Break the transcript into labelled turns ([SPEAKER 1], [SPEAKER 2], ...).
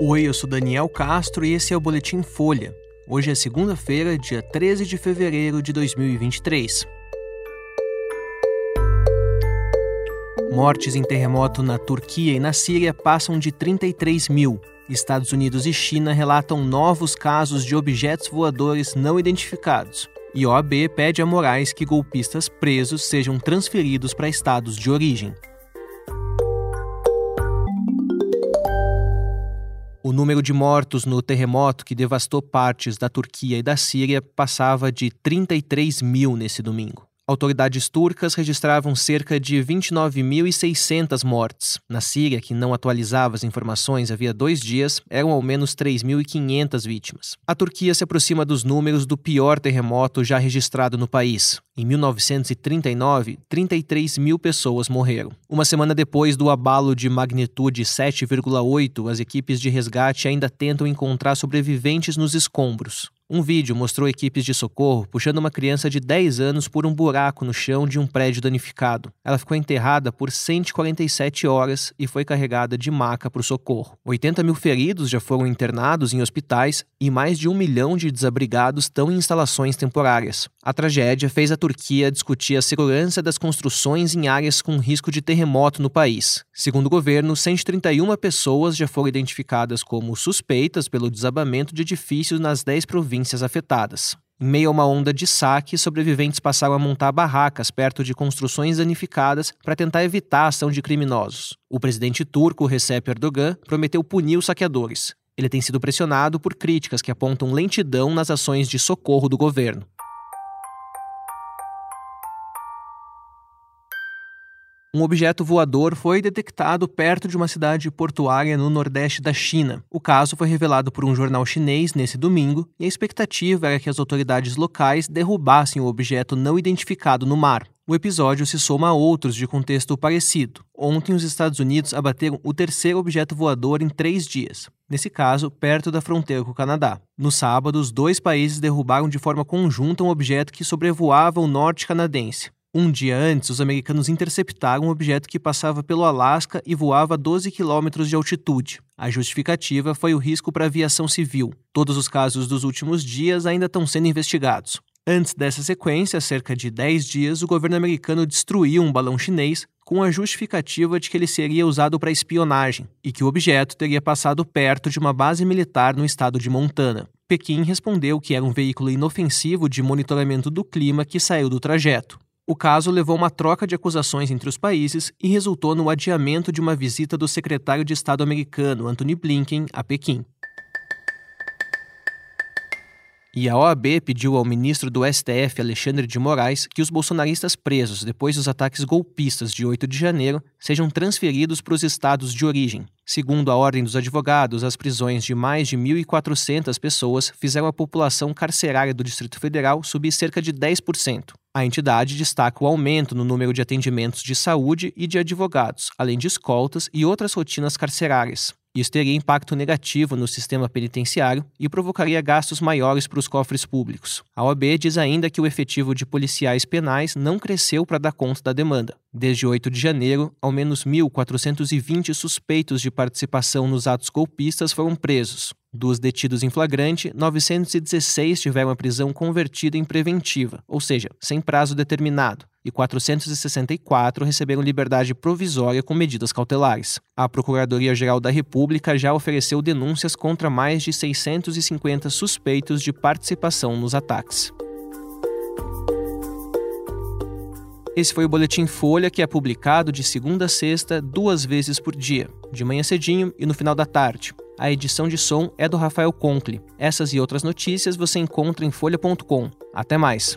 [SPEAKER 1] Oi, eu sou Daniel Castro e esse é o Boletim Folha. Hoje é segunda-feira, dia 13 de fevereiro de 2023. Mortes em terremoto na Turquia e na Síria passam de 33 mil. Estados Unidos e China relatam novos casos de objetos voadores não identificados. E OAB pede a Moraes que golpistas presos sejam transferidos para estados de origem. O número de mortos no terremoto que devastou partes da Turquia e da Síria passava de 33 mil nesse domingo. Autoridades turcas registravam cerca de 29.600 mortes. Na Síria, que não atualizava as informações havia dois dias, eram ao menos 3.500 vítimas. A Turquia se aproxima dos números do pior terremoto já registrado no país. Em 1939, 33 mil pessoas morreram. Uma semana depois do abalo de magnitude 7,8, as equipes de resgate ainda tentam encontrar sobreviventes nos escombros. Um vídeo mostrou equipes de socorro puxando uma criança de 10 anos por um buraco no chão de um prédio danificado. Ela ficou enterrada por 147 horas e foi carregada de maca para o socorro. 80 mil feridos já foram internados em hospitais e mais de um milhão de desabrigados estão em instalações temporárias. A tragédia fez a Turquia discutir a segurança das construções em áreas com risco de terremoto no país. Segundo o governo, 131 pessoas já foram identificadas como suspeitas pelo desabamento de edifícios nas 10 províncias afetadas. Em meio a uma onda de saque, sobreviventes passaram a montar barracas perto de construções danificadas para tentar evitar a ação de criminosos. O presidente turco Recep Erdogan prometeu punir os saqueadores. Ele tem sido pressionado por críticas que apontam lentidão nas ações de socorro do governo. Um objeto voador foi detectado perto de uma cidade portuária no nordeste da China. O caso foi revelado por um jornal chinês nesse domingo e a expectativa era que as autoridades locais derrubassem o objeto não identificado no mar. O episódio se soma a outros de contexto parecido. Ontem, os Estados Unidos abateram o terceiro objeto voador em três dias, nesse caso, perto da fronteira com o Canadá. No sábado, os dois países derrubaram de forma conjunta um objeto que sobrevoava o norte canadense. Um dia antes, os americanos interceptaram um objeto que passava pelo Alasca e voava a 12 quilômetros de altitude. A justificativa foi o risco para a aviação civil. Todos os casos dos últimos dias ainda estão sendo investigados. Antes dessa sequência, cerca de 10 dias, o governo americano destruiu um balão chinês com a justificativa de que ele seria usado para espionagem e que o objeto teria passado perto de uma base militar no estado de Montana. Pequim respondeu que era um veículo inofensivo de monitoramento do clima que saiu do trajeto. O caso levou uma troca de acusações entre os países e resultou no adiamento de uma visita do secretário de Estado americano, Antony Blinken, a Pequim. E a OAB pediu ao ministro do STF, Alexandre de Moraes, que os bolsonaristas presos depois dos ataques golpistas de 8 de janeiro sejam transferidos para os estados de origem. Segundo a Ordem dos Advogados, as prisões de mais de 1.400 pessoas fizeram a população carcerária do Distrito Federal subir cerca de 10%. A entidade destaca o aumento no número de atendimentos de saúde e de advogados, além de escoltas e outras rotinas carcerárias. Isso teria impacto negativo no sistema penitenciário e provocaria gastos maiores para os cofres públicos. A OAB diz ainda que o efetivo de policiais penais não cresceu para dar conta da demanda. Desde 8 de janeiro, ao menos 1.420 suspeitos de participação nos atos golpistas foram presos. Dos detidos em flagrante, 916 tiveram a prisão convertida em preventiva, ou seja, sem prazo determinado, e 464 receberam liberdade provisória com medidas cautelares. A Procuradoria-Geral da República já ofereceu denúncias contra mais de 650 suspeitos de participação nos ataques. Esse foi o Boletim Folha, que é publicado de segunda a sexta, duas vezes por dia, de manhã cedinho e no final da tarde. A edição de som é do Rafael Conkle. Essas e outras notícias você encontra em folha.com. Até mais!